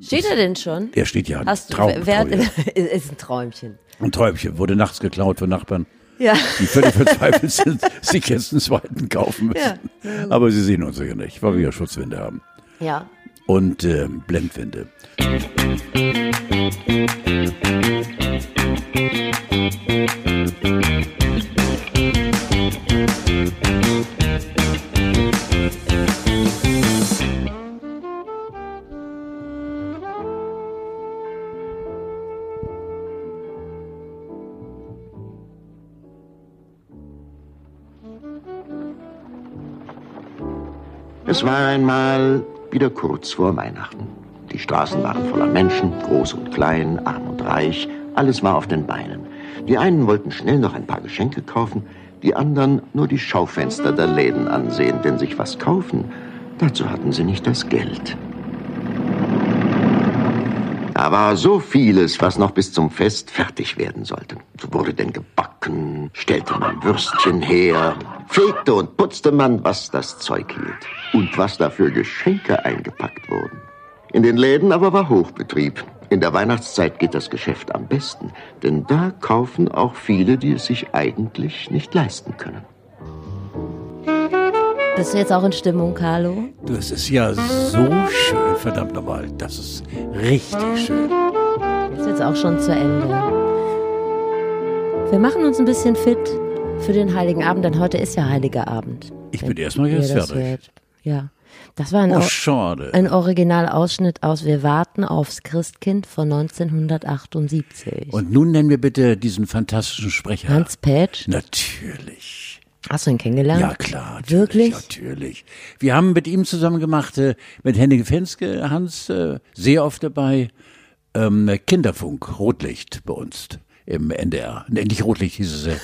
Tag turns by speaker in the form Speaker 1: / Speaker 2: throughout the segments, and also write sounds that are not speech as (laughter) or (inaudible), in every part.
Speaker 1: Steht er denn schon?
Speaker 2: Der steht ja.
Speaker 1: Hast du,
Speaker 2: Traum,
Speaker 1: wer,
Speaker 2: Traum, ja. (laughs)
Speaker 1: ist ein Träumchen.
Speaker 2: Ein Träumchen. Wurde nachts geklaut von Nachbarn,
Speaker 1: Ja.
Speaker 2: die völlig verzweifelt sind, (laughs) sich jetzt einen zweiten kaufen müssen. Aber sie sehen uns ja nicht, weil wir ja Schutzwände haben.
Speaker 1: Ja.
Speaker 2: Und äh, Blendwände.
Speaker 3: Es war einmal wieder kurz vor Weihnachten. Die Straßen waren voller Menschen, groß und klein, arm und reich, alles war auf den Beinen. Die einen wollten schnell noch ein paar Geschenke kaufen, die anderen nur die Schaufenster der Läden ansehen, denn sich was kaufen, dazu hatten sie nicht das Geld. Da war so vieles, was noch bis zum Fest fertig werden sollte. So wurde denn gebacken, stellte man Würstchen her, fegte und putzte man, was das Zeug hielt. Und was da für Geschenke eingepackt wurden. In den Läden aber war Hochbetrieb. In der Weihnachtszeit geht das Geschäft am besten, denn da kaufen auch viele, die es sich eigentlich nicht leisten können.
Speaker 1: Bist du jetzt auch in Stimmung, Carlo?
Speaker 2: Du, es ist ja so schön, verdammt nochmal. Das ist richtig schön.
Speaker 1: Ist jetzt auch schon zu Ende. Wir machen uns ein bisschen fit für den Heiligen Abend, denn heute ist ja Heiliger Abend.
Speaker 2: Ich bin erstmal jetzt fertig.
Speaker 1: hört. Ja. Das war ein,
Speaker 2: Oh, schade.
Speaker 1: ein Originalausschnitt aus Wir warten aufs Christkind von 1978.
Speaker 2: Und nun nennen wir bitte diesen fantastischen Sprecher.
Speaker 1: Hans Petsch,
Speaker 2: Natürlich.
Speaker 1: Hast du ihn kennengelernt?
Speaker 2: Ja, klar. Natürlich,
Speaker 1: Wirklich?
Speaker 2: Natürlich. Wir haben mit ihm zusammen gemacht, äh, mit Henning Fenske, Hans, äh, sehr oft dabei, ähm, Kinderfunk, Rotlicht bei uns im NDR. Nee, nicht Rotlicht hieß es. Äh,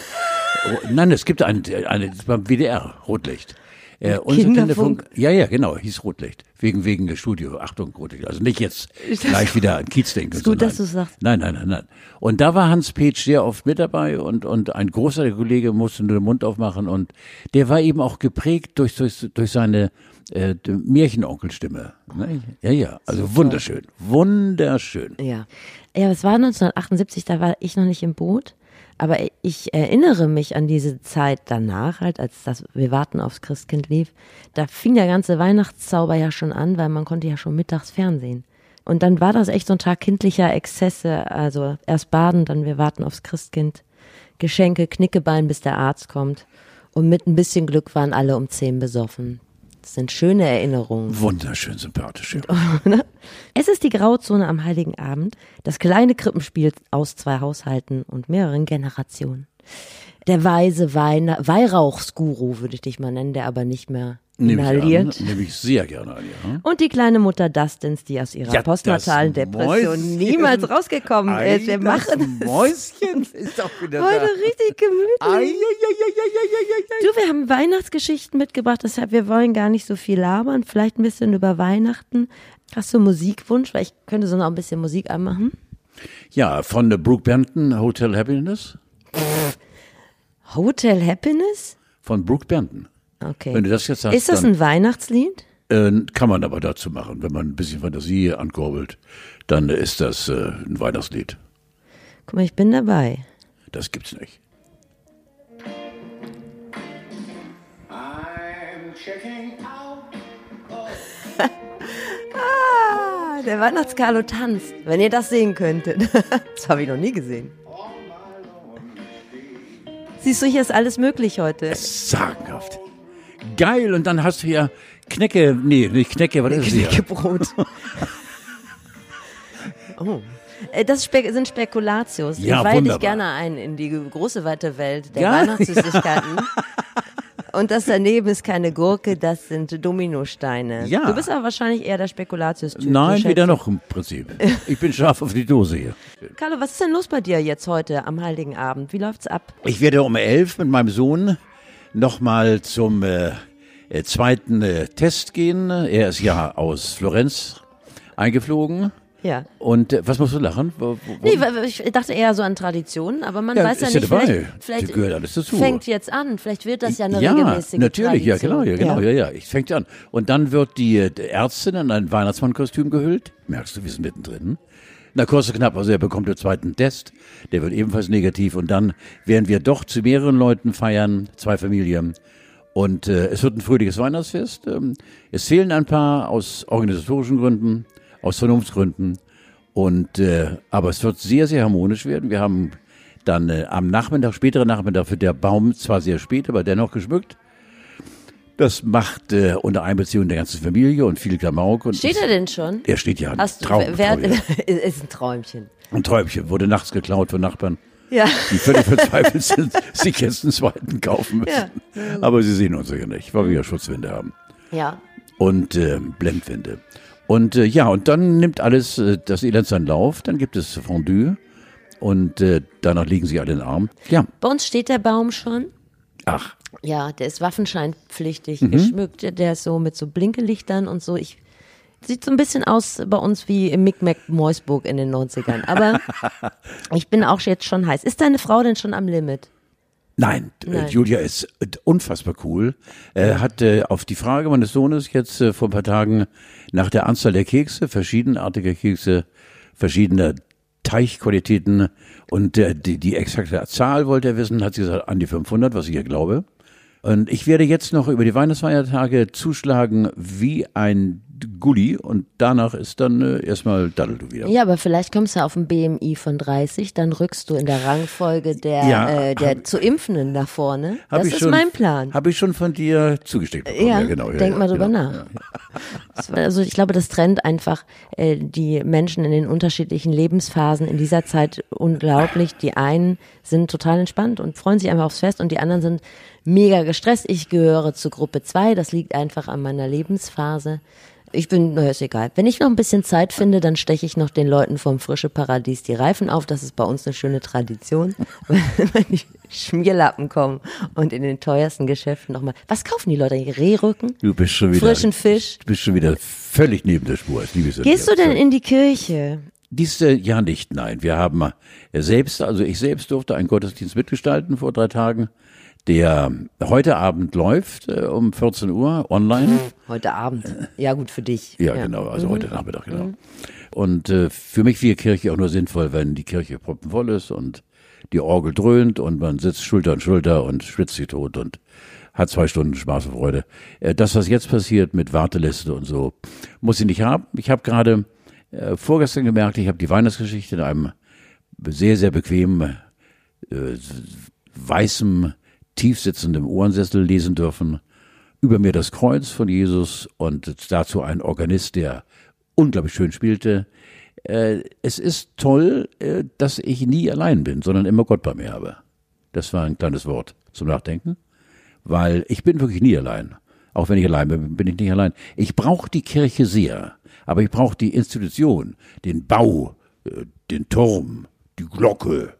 Speaker 2: (laughs) Nein, es gibt eine, eine beim WDR, Rotlicht. Äh, unser
Speaker 1: Kinderfunk?
Speaker 2: Ja, ja, genau, hieß Rotlicht. Wegen, wegen des Studio. Achtung, Rotlicht. Also nicht jetzt gleich wieder an Kiez denken.
Speaker 1: Ist gut,
Speaker 2: sondern-
Speaker 1: dass du's sagst.
Speaker 2: Nein, nein, nein, nein. Und da war Hans Petsch sehr oft mit dabei und, und ein großer Kollege musste nur den Mund aufmachen und der war eben auch geprägt durch, durch, durch seine äh, Märchenonkelstimme. Ne? Ja, ja, also wunderschön, wunderschön.
Speaker 1: Ja. Ja, es war 1978, da war ich noch nicht im Boot. Aber ich erinnere mich an diese Zeit danach, halt, als das Wir warten aufs Christkind lief. Da fing der ganze Weihnachtszauber ja schon an, weil man konnte ja schon mittags Fernsehen. Und dann war das echt so ein Tag kindlicher Exzesse. Also erst baden, dann Wir warten aufs Christkind. Geschenke, Knickebein, bis der Arzt kommt. Und mit ein bisschen Glück waren alle um zehn besoffen. Das sind schöne Erinnerungen.
Speaker 2: Wunderschön sympathisch. Ja. (laughs)
Speaker 1: Es ist die Grauzone am Heiligen Abend, das kleine Krippenspiel aus zwei Haushalten und mehreren Generationen. Der weise Weihrauchsguru würde ich dich mal nennen, der aber nicht mehr inhaliert.
Speaker 2: nehme ich sehr gerne an. Ja.
Speaker 1: Und die kleine Mutter Dustins, die aus ihrer
Speaker 2: Ja,
Speaker 1: postnatalen
Speaker 2: das
Speaker 1: Depression
Speaker 2: Mäuschen.
Speaker 1: niemals rausgekommen
Speaker 2: Ei,
Speaker 1: ist. Wir
Speaker 2: das
Speaker 1: machen es
Speaker 2: Mäuschen ist doch wieder
Speaker 1: heute
Speaker 2: da.
Speaker 1: richtig gemütlich.
Speaker 2: Ei, ei.
Speaker 1: Du, wir haben Weihnachtsgeschichten mitgebracht, deshalb wir wollen gar nicht so viel labern, vielleicht ein bisschen über Weihnachten. Hast du einen Musikwunsch? Weil ich könnte so noch ein bisschen Musik anmachen.
Speaker 2: Ja, von der Brooke Benton, Hotel Happiness.
Speaker 1: Hotel Happiness?
Speaker 2: Von Brooke Benton.
Speaker 1: Okay.
Speaker 2: Wenn du das jetzt sagst,
Speaker 1: ist das
Speaker 2: dann-
Speaker 1: ein Weihnachtslied?
Speaker 2: Äh, kann man aber dazu machen, wenn man ein bisschen Fantasie ankurbelt, dann ist das äh, ein Weihnachtslied.
Speaker 1: Guck mal, ich bin dabei.
Speaker 2: Das gibt's nicht. (laughs)
Speaker 1: Ah, der Weihnachtskarlo tanzt. Wenn ihr das sehen könntet. (laughs) das habe ich noch nie gesehen. Siehst du, hier ist alles möglich heute.
Speaker 2: Sagenhaft. Geil, und dann hast du ja Knecke, nee, nicht Knecke, was ist (laughs)
Speaker 1: oh. Äh, Das Spe sind Spekulatius.
Speaker 2: Ja,
Speaker 1: ich weih dich gerne ein in die große weite Welt der
Speaker 2: Ja,
Speaker 1: Weihnachtssüßigkeiten. (laughs) Und das daneben ist keine Gurke, das sind Dominosteine.
Speaker 2: Ja.
Speaker 1: Du bist aber wahrscheinlich eher der Spekulatius-Typ.
Speaker 2: Nein,
Speaker 1: schätze
Speaker 2: noch im Prinzip. Ich bin scharf auf die Dose hier.
Speaker 1: Carlo, was ist denn los bei dir jetzt heute am Heiligen Abend? Wie läuft's ab?
Speaker 2: Ich werde um elf mit meinem Sohn nochmal zum äh, äh, zweiten äh, Test gehen. Er ist ja aus Florenz eingeflogen.
Speaker 1: Ja.
Speaker 2: Und äh, was musst du lachen? Wo, wo,
Speaker 1: Nee, ich dachte eher so an Traditionen, aber man
Speaker 2: Ja,
Speaker 1: weiß ja
Speaker 2: ist ja
Speaker 1: nicht,
Speaker 2: dabei.
Speaker 1: vielleicht, vielleicht
Speaker 2: gehört alles dazu.
Speaker 1: fängt jetzt an, vielleicht wird das ja eine
Speaker 2: ja,
Speaker 1: regelmäßige
Speaker 2: natürlich, ja
Speaker 1: Tradition.
Speaker 2: genau, ja genau, ja, ja. Ich fängt an. Und dann wird die, äh, die Ärztin in ein Weihnachtsmannkostüm gehüllt. Merkst du, wir sind mittendrin. Na, kurz knapp, also er bekommt den zweiten Test, der wird ebenfalls negativ. Und dann werden wir doch zu mehreren Leuten feiern, zwei Familien. Und äh, es wird ein fröhliches Weihnachtsfest. Ähm, es fehlen ein paar aus organisatorischen Gründen, aus Vernunftsgründen. Und äh, aber es wird sehr, sehr harmonisch werden. Wir haben dann äh, am Nachmittag, späteren Nachmittag wird der Baum zwar sehr spät, aber dennoch geschmückt. Das macht äh, unter Einbeziehung der ganzen Familie und viel Klamauk. Und
Speaker 1: Steht er denn schon?
Speaker 2: er steht ja.
Speaker 1: Hast du,
Speaker 2: Traum,
Speaker 1: wer,
Speaker 2: Traum, (laughs) ja.
Speaker 1: ist ein Träumchen.
Speaker 2: Ein Träumchen wurde nachts geklaut von Nachbarn,
Speaker 1: Ja.
Speaker 2: die völlig verzweifelt sind, (laughs) sich jetzt einen zweiten kaufen müssen. Aber sie sehen uns ja nicht, weil wir ja Schutzwände haben
Speaker 1: Ja.
Speaker 2: und äh, Blendwände. Und äh, ja, und dann nimmt alles äh, das Elend seinen Lauf. Dann gibt es Fondue und äh, danach liegen sie alle in den Arm. Ja,
Speaker 1: Bei uns steht der Baum schon.
Speaker 2: Ach,
Speaker 1: Ja, der ist waffenscheinpflichtig
Speaker 2: Mhm.
Speaker 1: geschmückt. Der ist so mit so Blinkelichtern und so. Ich sieht so ein bisschen aus bei uns wie im Micmac Meusburg in den 90ern. Aber (laughs) ich bin auch jetzt schon heiß. Ist deine Frau denn schon am Limit?
Speaker 2: Nein, äh,
Speaker 1: Nein.
Speaker 2: Julia ist äh, unfassbar cool. Er hat äh, auf die Frage meines Sohnes jetzt äh, vor ein paar Tagen nach der Anzahl der Kekse, verschiedenartige Kekse, verschiedener Teichqualitäten und äh, die, die exakte Zahl wollte er wissen, hat sie gesagt, an die 500, was ich ja glaube. Und ich werde jetzt noch über die Weihnachtsfeiertage zuschlagen wie ein Gulli und danach ist dann äh, erstmal Daddel du wieder.
Speaker 1: Ja, aber vielleicht kommst du auf ein BMI von 30, dann rückst du in der Rangfolge der,
Speaker 2: Ja,
Speaker 1: äh, der zu Impfenden nach vorne.
Speaker 2: Hab
Speaker 1: das ist
Speaker 2: schon,
Speaker 1: mein Plan.
Speaker 2: Habe ich schon von dir zugesteckt bekommen.
Speaker 1: Ja,
Speaker 2: Ja, genau. Ja,
Speaker 1: denk mal drüber
Speaker 2: genau.
Speaker 1: nach. Also ich glaube, das trennt einfach äh, die Menschen in den unterschiedlichen Lebensphasen in dieser Zeit unglaublich. Die einen sind total entspannt und freuen sich einfach aufs Fest und die anderen sind mega gestresst. Ich gehöre zu Gruppe 2, das liegt einfach an meiner Lebensphase. Ich bin, naja, ist egal. Wenn ich noch ein bisschen Zeit finde, dann steche ich noch den Leuten vom Frische Paradies die Reifen auf. Das ist bei uns eine schöne Tradition. (laughs) Wenn die Schmierlappen kommen und in den teuersten Geschäften nochmal. Was kaufen die Leute? Rehrücken?
Speaker 2: Du bist schon wieder.
Speaker 1: Frischen Fisch.
Speaker 2: Du bist schon wieder völlig neben der Spur.
Speaker 1: Gehst du denn in die Kirche?
Speaker 2: Dies äh, Jahr nicht, nein. Wir haben äh, selbst, also ich selbst durfte einen Gottesdienst mitgestalten vor drei Tagen, der heute Abend läuft äh, um 14 Uhr online.
Speaker 1: Heute Abend. Ja, gut, für dich.
Speaker 2: Ja, genau, also heute Nachmittag, genau. Und äh, für mich wäre Kirche auch nur sinnvoll, wenn die Kirche proppenvoll ist und die Orgel dröhnt und man sitzt Schulter an Schulter und schwitzt sich tot und hat zwei Stunden Spaß und Freude. Äh, das, was jetzt passiert mit Warteliste und so, muss ich nicht haben. Ich habe gerade äh, vorgestern gemerkt, ich habe die Weihnachtsgeschichte in einem sehr, sehr bequemen, äh, weißem, tiefsitzendem Ohrensessel lesen dürfen. Über mir das Kreuz von Jesus und dazu ein Organist, der unglaublich schön spielte. Äh, es ist toll, äh, dass ich nie allein bin, sondern immer Gott bei mir habe. Das war ein kleines Wort zum Nachdenken, weil ich bin wirklich nie allein. Auch wenn ich allein bin, bin ich nicht allein. Ich brauche die Kirche sehr, aber ich brauche die Institution, den Bau, äh, den Turm, die Glocke,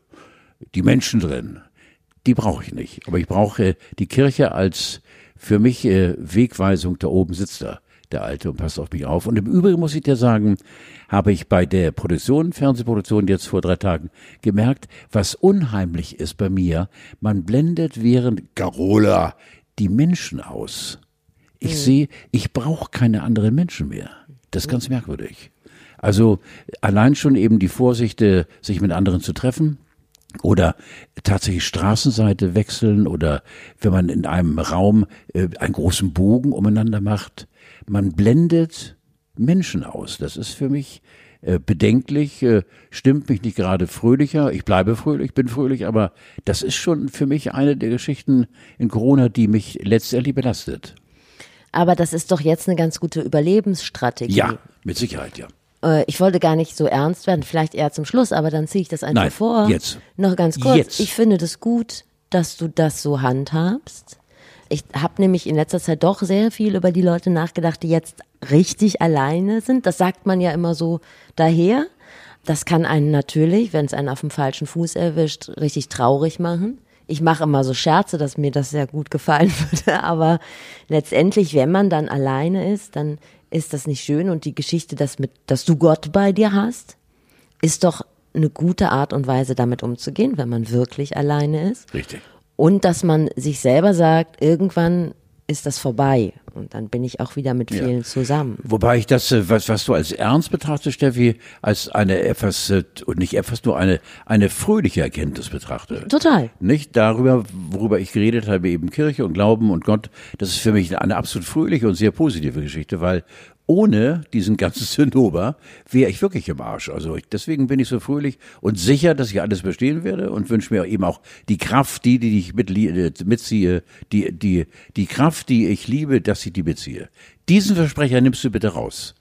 Speaker 2: die Menschen drin. Die brauche ich nicht. Aber ich brauche die Kirche als für mich äh, Wegweisung. Da oben sitzt er, der Alte, und passt auf mich auf. Und im Übrigen muss ich dir sagen, habe ich bei der Produktion, Fernsehproduktion jetzt vor drei Tagen gemerkt, was unheimlich ist bei mir. Man blendet während Carola die Menschen aus. Ich sehe, ich brauche keine anderen Menschen mehr. Das ist ganz merkwürdig. Also allein schon eben die Vorsicht, äh, sich mit anderen zu treffen oder tatsächlich Straßenseite wechseln oder wenn man in einem Raum äh, einen großen Bogen umeinander macht. Man blendet Menschen aus. Das ist für mich äh, bedenklich, äh, stimmt mich nicht gerade fröhlicher. Ich bleibe fröhlich, bin fröhlich, aber das ist schon für mich eine der Geschichten in Corona, die mich letztendlich belastet.
Speaker 1: Aber das ist doch jetzt eine ganz gute Überlebensstrategie.
Speaker 2: Ja, mit Sicherheit, ja.
Speaker 1: Äh, Ich wollte gar nicht so ernst werden, vielleicht eher zum Schluss, aber dann ziehe ich das einfach
Speaker 2: Nein,
Speaker 1: vor.
Speaker 2: jetzt.
Speaker 1: Noch ganz kurz.
Speaker 2: Jetzt.
Speaker 1: Ich finde das gut, dass du das so handhabst. Ich habe nämlich in letzter Zeit doch sehr viel über die Leute nachgedacht, die jetzt richtig alleine sind. Das sagt man ja immer so daher. Das kann einen natürlich, wenn es einen auf dem falschen Fuß erwischt, richtig traurig machen. Ich mache immer so Scherze, dass mir das sehr gut gefallen (laughs) würde, aber letztendlich, wenn man dann alleine ist, dann ist das nicht schön? Und die Geschichte, dass, mit, dass du Gott bei dir hast, ist doch eine gute Art und Weise, damit umzugehen, wenn man wirklich alleine ist.
Speaker 2: Richtig.
Speaker 1: Und dass man sich selber sagt, irgendwann ist das vorbei. Und dann bin ich auch wieder mit vielen zusammen.
Speaker 2: Wobei ich das, äh, was, was du als ernst betrachtest, Steffi, als eine etwas, äh, und nicht etwas, nur eine, eine fröhliche Erkenntnis betrachte.
Speaker 1: Total.
Speaker 2: Nicht darüber, worüber ich geredet habe, eben Kirche und Glauben und Gott, das ist für mich eine absolut fröhliche und sehr positive Geschichte, weil ohne diesen ganzen Zinnober wäre ich wirklich im Arsch. Also ich, deswegen bin ich so fröhlich und sicher, dass ich alles bestehen werde und wünsche mir eben auch die Kraft, die, die ich mit, äh, mitziehe, die, die, die Kraft, die ich liebe, dass ich die beziehe. Diesen Versprecher nimmst du bitte raus.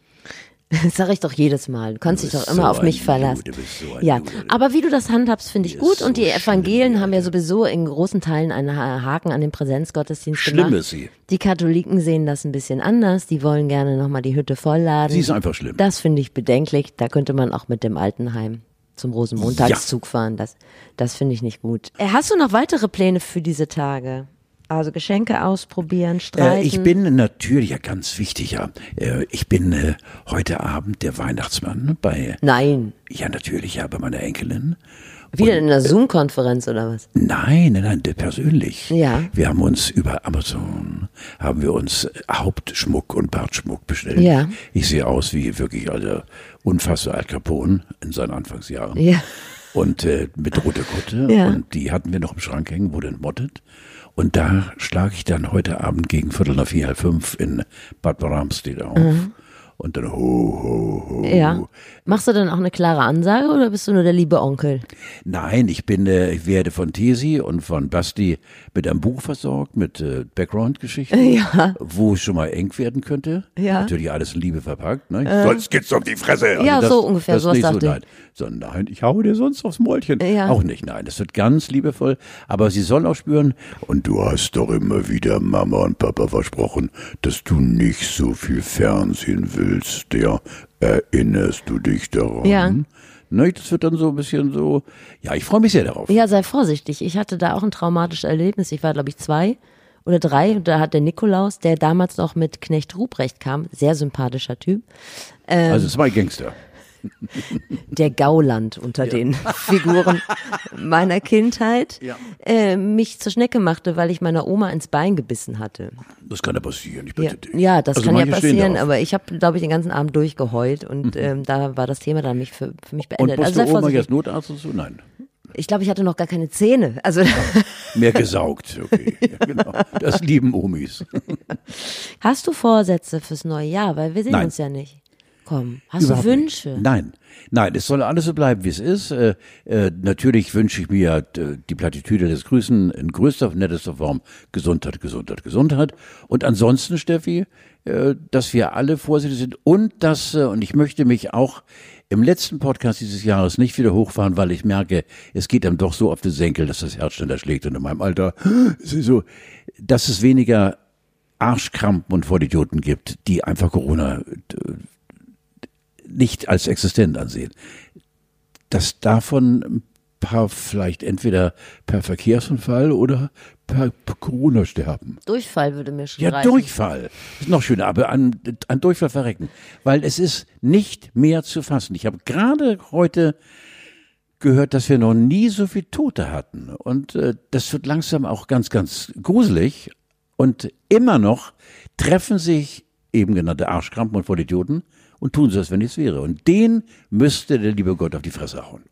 Speaker 2: (laughs)
Speaker 1: Das sage ich doch jedes Mal. Du kannst
Speaker 2: Du
Speaker 1: dich doch immer
Speaker 2: so
Speaker 1: auf mich verlassen.
Speaker 2: So
Speaker 1: ja,
Speaker 2: Jude.
Speaker 1: aber wie du das handhabst, finde ich gut. Und die
Speaker 2: so
Speaker 1: Evangelien
Speaker 2: schlimm,
Speaker 1: haben ja
Speaker 2: ja.
Speaker 1: sowieso in großen Teilen einen Ha- Haken an den Präsenzgottesdienst
Speaker 2: Schlimm
Speaker 1: gemacht.
Speaker 2: ist sie.
Speaker 1: Die Katholiken sehen das ein bisschen anders. Die wollen gerne nochmal die Hütte vollladen.
Speaker 2: Sie ist einfach schlimm.
Speaker 1: Das finde ich bedenklich. Da könnte man auch mit dem Altenheim zum Rosenmontagszug fahren. Das, das finde ich nicht gut. Äh, Hast du noch weitere Pläne für diese Tage? Also Geschenke ausprobieren, streiten?
Speaker 2: Äh, ich bin natürlich, ja ganz wichtig, ja. Äh, ich bin äh, heute Abend der Weihnachtsmann bei,
Speaker 1: Nein.
Speaker 2: ja natürlich, ja, bei meiner Enkelin.
Speaker 1: Wieder in einer Zoom-Konferenz oder was?
Speaker 2: Nein, nein, nein, persönlich.
Speaker 1: Ja.
Speaker 2: Wir haben uns über Amazon, haben wir uns Hauptschmuck und Bartschmuck bestellt.
Speaker 1: Ja.
Speaker 2: Ich sehe aus wie wirklich also unfassbar Al Capone in seinen Anfangsjahren.
Speaker 1: Ja.
Speaker 2: Und äh, mit roter Kutte.
Speaker 1: Ja.
Speaker 2: Und die hatten wir noch im Schrank hängen, wurde entmottet. Und da schlage ich dann heute Abend gegen Viertel nach vier, halb fünf in Bad Bramstedt auf. Und dann ho, ho, ho.
Speaker 1: Mhm. Ja. Machst du dann auch eine klare Ansage oder bist du nur der liebe Onkel?
Speaker 2: Nein, ich bin, äh, ich werde von Tesi und von Basti mit einem Buch versorgt, mit äh, Background-Geschichten,
Speaker 1: Ja.
Speaker 2: wo es schon mal eng werden könnte.
Speaker 1: Ja.
Speaker 2: Natürlich alles Liebe verpackt, ne? Sonst geht's auf die Fresse. Also
Speaker 1: Ja,
Speaker 2: das,
Speaker 1: so ungefähr,
Speaker 2: Das nicht so, nein. So, nein, ich hau dir sonst aufs Mäulchen.
Speaker 1: Ja.
Speaker 2: Auch nicht, nein. Das wird ganz liebevoll. Aber sie soll auch spüren, und du hast doch immer wieder Mama und Papa versprochen, dass du nicht so viel Fernsehen willst. Ja, erinnerst du dich daran?
Speaker 1: Ja.
Speaker 2: Ne, das wird dann so ein bisschen so, ja, ich freue mich sehr darauf.
Speaker 1: Ja, sei vorsichtig. Ich hatte da auch ein traumatisches Erlebnis. Ich war, glaube ich, zwei oder drei. Und da hat der Nikolaus, der damals noch mit Knecht Ruprecht kam, sehr sympathischer Typ,
Speaker 2: Also zwei Gangster.
Speaker 1: Der Gauland unter den Figuren meiner Kindheit,
Speaker 2: Ja.
Speaker 1: äh, mich zur Schnecke machte, weil ich meiner Oma ins Bein gebissen hatte.
Speaker 2: Das kann ja passieren, ich
Speaker 1: Ja,
Speaker 2: bitte dich.
Speaker 1: ja das
Speaker 2: Also
Speaker 1: kann ja passieren, aber ich habe, glaube ich, den ganzen Abend durchgeheult und ähm, da war das Thema dann mich für, für mich
Speaker 2: Und
Speaker 1: beendet.
Speaker 2: musst
Speaker 1: Also
Speaker 2: du
Speaker 1: sei
Speaker 2: Oma jetzt Notarzt und so? Nein.
Speaker 1: Ich glaube, ich hatte noch gar keine Zähne. Also (laughs)
Speaker 2: Mehr gesaugt, okay. Ja, genau. Das lieben Omis.
Speaker 1: hast du Vorsätze fürs neue Jahr? Weil wir sehen
Speaker 2: Nein.
Speaker 1: uns ja nicht. Komm, hast
Speaker 2: Überhaupt
Speaker 1: du Wünsche?
Speaker 2: Nicht. Nein. Nein, es soll alles so bleiben, wie es ist. Äh, äh, natürlich wünsche ich mir äh, die Plattitüde des Grüßen in größter, nettester Form Gesundheit, Gesundheit, Gesundheit. Und ansonsten, Steffi, äh, dass wir alle vorsichtig sind und dass, äh, und ich möchte mich auch im letzten Podcast dieses Jahres nicht wieder hochfahren, weil ich merke, es geht einem doch so auf den Senkel, dass das Herz schneller schlägt. Und in meinem Alter (gasps) so, dass es weniger Arschkrampen und Vollidioten gibt, die einfach Corona äh, nicht als existent ansehen. Dass davon ein paar vielleicht entweder per Verkehrsunfall oder per Corona sterben.
Speaker 1: Durchfall würde mir schon
Speaker 2: Ja,
Speaker 1: reichen.
Speaker 2: Durchfall. Ist noch schöner, aber an, an Durchfall verrecken. Weil es ist nicht mehr zu fassen. Ich habe gerade heute gehört, dass wir noch nie so viel Tote hatten. Und äh, das wird langsam auch ganz, ganz gruselig. Und immer noch treffen sich eben genannte Arschkrampen und Vollidioten und tun so, als wenn nichts wäre. Und den müsste der liebe Gott auf die Fresse hauen.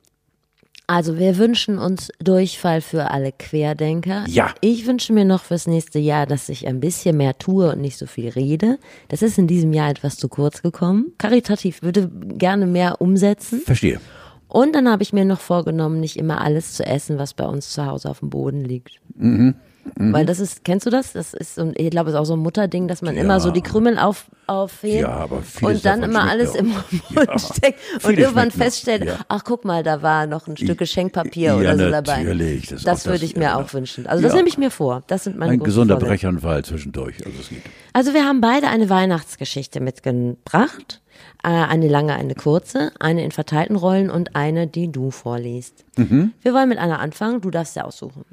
Speaker 1: Also wir wünschen uns Durchfall für alle Querdenker.
Speaker 2: Ja.
Speaker 1: Ich wünsche mir noch fürs nächste Jahr, dass ich ein bisschen mehr tue und nicht so viel rede. Das ist in diesem Jahr etwas zu kurz gekommen. Karitativ würde gerne mehr umsetzen.
Speaker 2: Verstehe.
Speaker 1: Und dann habe ich mir noch vorgenommen, nicht immer alles zu essen, was bei uns zu Hause auf dem Boden liegt.
Speaker 2: Mhm.
Speaker 1: Weil das ist, kennst du das? Das ist, so ein- ich glaube, es ist auch so ein Mutterding, dass man
Speaker 2: Ja.
Speaker 1: immer so die Krümel auf, aufhebt
Speaker 2: Ja,
Speaker 1: und dann immer alles
Speaker 2: mir
Speaker 1: im. Mund (laughs)
Speaker 2: Ja.
Speaker 1: steckt und irgendwann feststellt,
Speaker 2: Ja.
Speaker 1: ach guck mal, da war noch ein Stück Geschenkpapier
Speaker 2: Ja,
Speaker 1: oder so dabei.
Speaker 2: natürlich. Das
Speaker 1: Das, würde
Speaker 2: das-
Speaker 1: ich mir
Speaker 2: ja,
Speaker 1: auch wünschen. Also das
Speaker 2: Ja.
Speaker 1: nehme ich mir vor. Das sind meine
Speaker 2: Ein gesunder
Speaker 1: Vorsätze.
Speaker 2: Brechanfall zwischendurch. Also es geht.
Speaker 1: Also wir haben beide eine Weihnachtsgeschichte mitgebracht. Äh, eine lange, eine kurze, eine in verteilten Rollen und eine, die du vorliest.
Speaker 2: Mhm.
Speaker 1: Wir wollen mit einer anfangen. Du darfst ja aussuchen.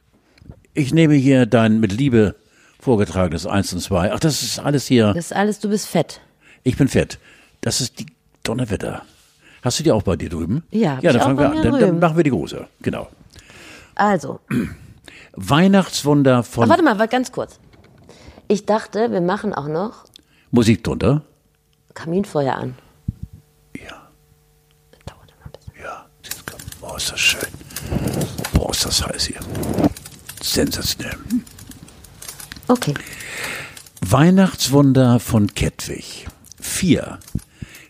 Speaker 2: Ich nehme hier dein mit Liebe vorgetragenes Eins und Zwei. Ach, das ist alles hier.
Speaker 1: Das ist alles, du bist fett.
Speaker 2: Ich bin fett. Das ist die Donnerwetter. Hast du die auch bei dir drüben?
Speaker 1: Ja,
Speaker 2: Ja, dann fangen wir an. Dann, dann machen wir die große. Genau.
Speaker 1: Also, (clears throat)
Speaker 2: Weihnachtswunder von
Speaker 1: Ach, warte mal, ganz kurz. Ich dachte, wir machen auch noch
Speaker 2: Musik drunter.
Speaker 1: Kaminfeuer an.
Speaker 2: Ja,
Speaker 1: Das dauert immer ein bisschen.
Speaker 2: ja. Das. Boah, ist das schön. Boah, ist das heiß hier. Sensationell.
Speaker 1: Okay.
Speaker 2: Weihnachtswunder von Kettwig. Vier.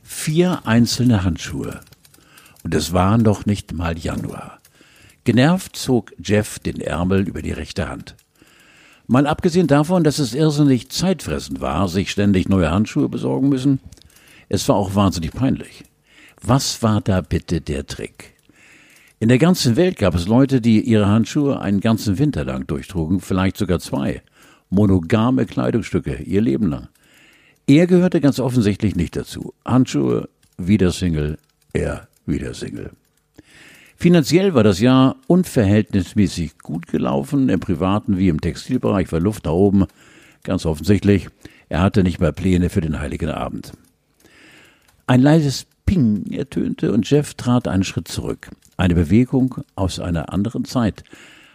Speaker 2: Vier einzelne Handschuhe. Und es war noch nicht mal Januar. Genervt zog Jeff den Ärmel über die rechte Hand. Mal abgesehen davon, dass es irrsinnig zeitfressend war, sich ständig neue Handschuhe besorgen müssen, es war auch wahnsinnig peinlich. Was war da bitte der Trick? In der ganzen Welt gab es Leute, die ihre Handschuhe einen ganzen Winter lang durchtrugen, vielleicht sogar zwei. Monogame Kleidungsstücke, ihr Leben lang. Er gehörte ganz offensichtlich nicht dazu. Handschuhe, wieder Single, er wieder Single. Finanziell war das Jahr unverhältnismäßig gut gelaufen. Im privaten wie im Textilbereich war Luft da oben. Ganz offensichtlich, er hatte nicht mehr Pläne für den heiligen Abend. Ein leises Ping ertönte und Jeff trat einen Schritt zurück. Eine Bewegung aus einer anderen Zeit.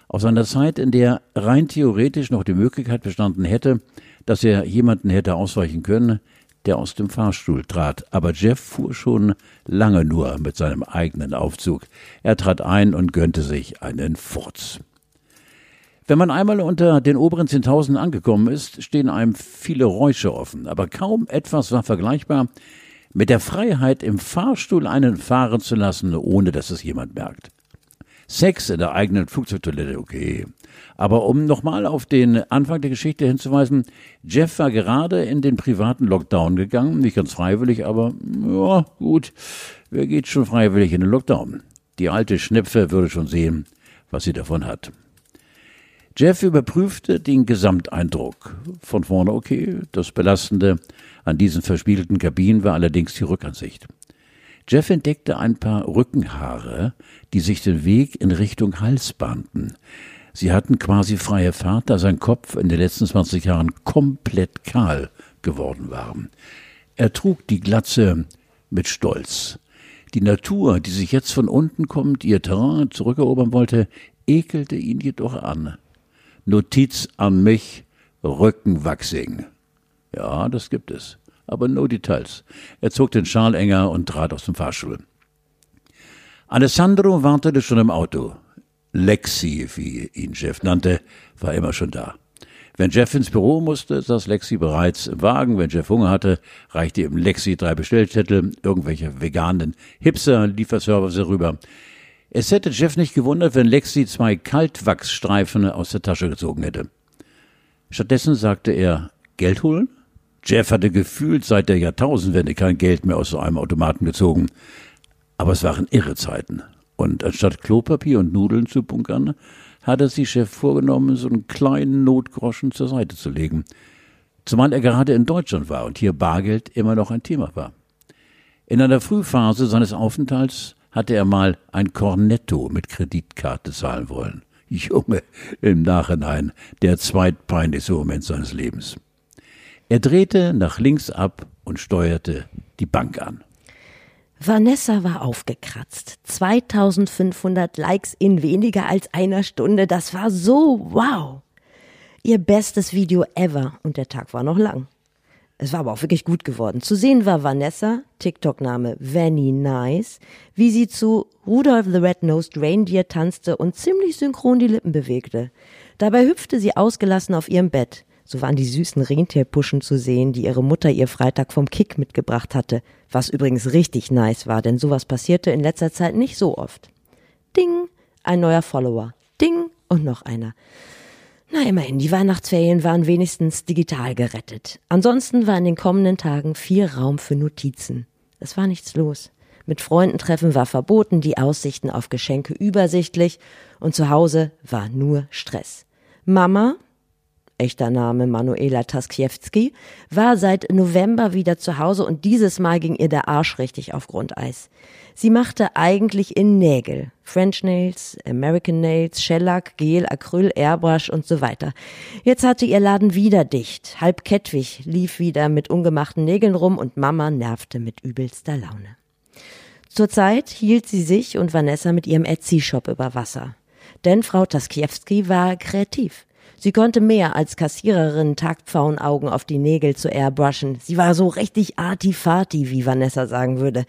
Speaker 2: Aus einer Zeit, in der rein theoretisch noch die Möglichkeit bestanden hätte, dass er jemanden hätte ausweichen können, der aus dem Fahrstuhl trat. Aber Jeff fuhr schon lange nur mit seinem eigenen Aufzug. Er trat ein und gönnte sich einen Furz. Wenn man einmal unter den oberen 10.000 angekommen ist, stehen einem viele Räusche offen. Aber kaum etwas war vergleichbar mit der Freiheit, im Fahrstuhl einen fahren zu lassen, ohne dass es jemand merkt. Sex in der eigenen Flugzeugtoilette, okay. Aber um nochmal auf den Anfang der Geschichte hinzuweisen, Jeff war gerade in den privaten Lockdown gegangen, nicht ganz freiwillig, aber ja, gut, wer geht schon freiwillig in den Lockdown? Die alte Schnepfe würde schon sehen, was sie davon hat. Jeff überprüfte den Gesamteindruck. Von vorne okay, das Belastende an diesen verspielten Kabinen war allerdings die Rückansicht. Jeff entdeckte ein paar Rückenhaare, die sich den Weg in Richtung Hals bahnten. Sie hatten quasi freie Fahrt, da sein Kopf in den letzten 20 Jahren komplett kahl geworden war. Er trug die Glatze mit Stolz. Die Natur, die sich jetzt von unten kommt, ihr Terrain zurückerobern wollte, ekelte ihn jedoch an. Notiz an mich, Rückenwachsing. Ja, das gibt es. Aber no Details. Er zog den Schal enger und trat aus dem Fahrstuhl. Alessandro wartete schon im Auto. Lexi, wie ihn Jeff nannte, war immer schon da. Wenn Jeff ins Büro musste, saß Lexi bereits im Wagen. Wenn Jeff Hunger hatte, reichte ihm Lexi drei Bestellzettel, irgendwelche veganen Hipster-Lieferservice rüber. Es hätte Jeff nicht gewundert, wenn Lexi zwei Kaltwachsstreifen aus der Tasche gezogen hätte. Stattdessen sagte er, Geld holen? Jeff hatte gefühlt seit der Jahrtausendwende kein Geld mehr aus so einem Automaten gezogen. Aber es waren irre Zeiten. Und anstatt Klopapier und Nudeln zu bunkern, hatte sich Chef vorgenommen, so einen kleinen Notgroschen zur Seite zu legen. Zumal er gerade in Deutschland war und hier Bargeld immer noch ein Thema war. In einer Frühphase seines Aufenthalts hatte er mal ein Cornetto mit Kreditkarte zahlen wollen. (laughs) Junge, im Nachhinein der zweitpeinlichste Moment seines Lebens. Er drehte nach links ab und steuerte die Bank an.
Speaker 1: Vanessa war aufgekratzt. 2500 Likes in weniger als einer Stunde. Das war so wow. Ihr bestes Video ever. Und der Tag war noch lang. Es war aber auch wirklich gut geworden. Zu sehen war Vanessa, TikTok-Name Vanny Nice, wie sie zu Rudolph the Red-Nosed Reindeer tanzte und ziemlich synchron die Lippen bewegte. Dabei hüpfte sie ausgelassen auf ihrem Bett. So waren die süßen Rentierpuschen zu sehen, die ihre Mutter ihr Freitag vom Kick mitgebracht hatte. Was übrigens richtig nice war, denn sowas passierte in letzter Zeit nicht so oft. Ding, ein neuer Follower. Ding und noch einer. Na immerhin, die Weihnachtsferien waren wenigstens digital gerettet. Ansonsten war in den kommenden Tagen viel Raum für Notizen. Es war nichts los. Mit Freunden treffen war verboten, die Aussichten auf Geschenke übersichtlich und zu Hause war nur Stress. Mama, echter Name Manuela Taskiewski, war seit November wieder zu Hause und dieses Mal ging ihr der Arsch richtig auf Grundeis. Sie machte eigentlich in Nägel. French Nails, American Nails, Shellac, Gel, Acryl, Airbrush und so weiter. Jetzt hatte ihr Laden wieder dicht. Halb Kettwig lief wieder mit ungemachten Nägeln rum und Mama nervte mit übelster Laune. Zurzeit hielt sie sich und Vanessa mit ihrem Etsy-Shop über Wasser. Denn Frau Taskiewski war kreativ. Sie konnte mehr als Kassiererin Tagpfauenaugen auf die Nägel zu airbrushen. Sie war so richtig artifati, wie Vanessa sagen würde.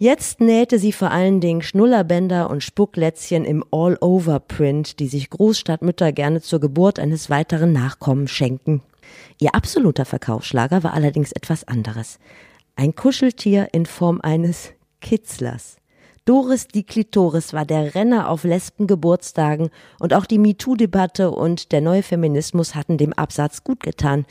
Speaker 1: Jetzt nähte sie vor allen Dingen Schnullerbänder und Spucklätzchen im All-Over-Print, die sich Großstadtmütter gerne zur Geburt eines weiteren Nachkommen schenken. Ihr absoluter Verkaufsschlager war allerdings etwas anderes. Ein Kuscheltier in Form eines Kitzlers. Doris die Klitoris war der Renner auf Lesbengeburtstagen und auch die MeToo-Debatte und der neue Feminismus hatten dem Absatz gut getan.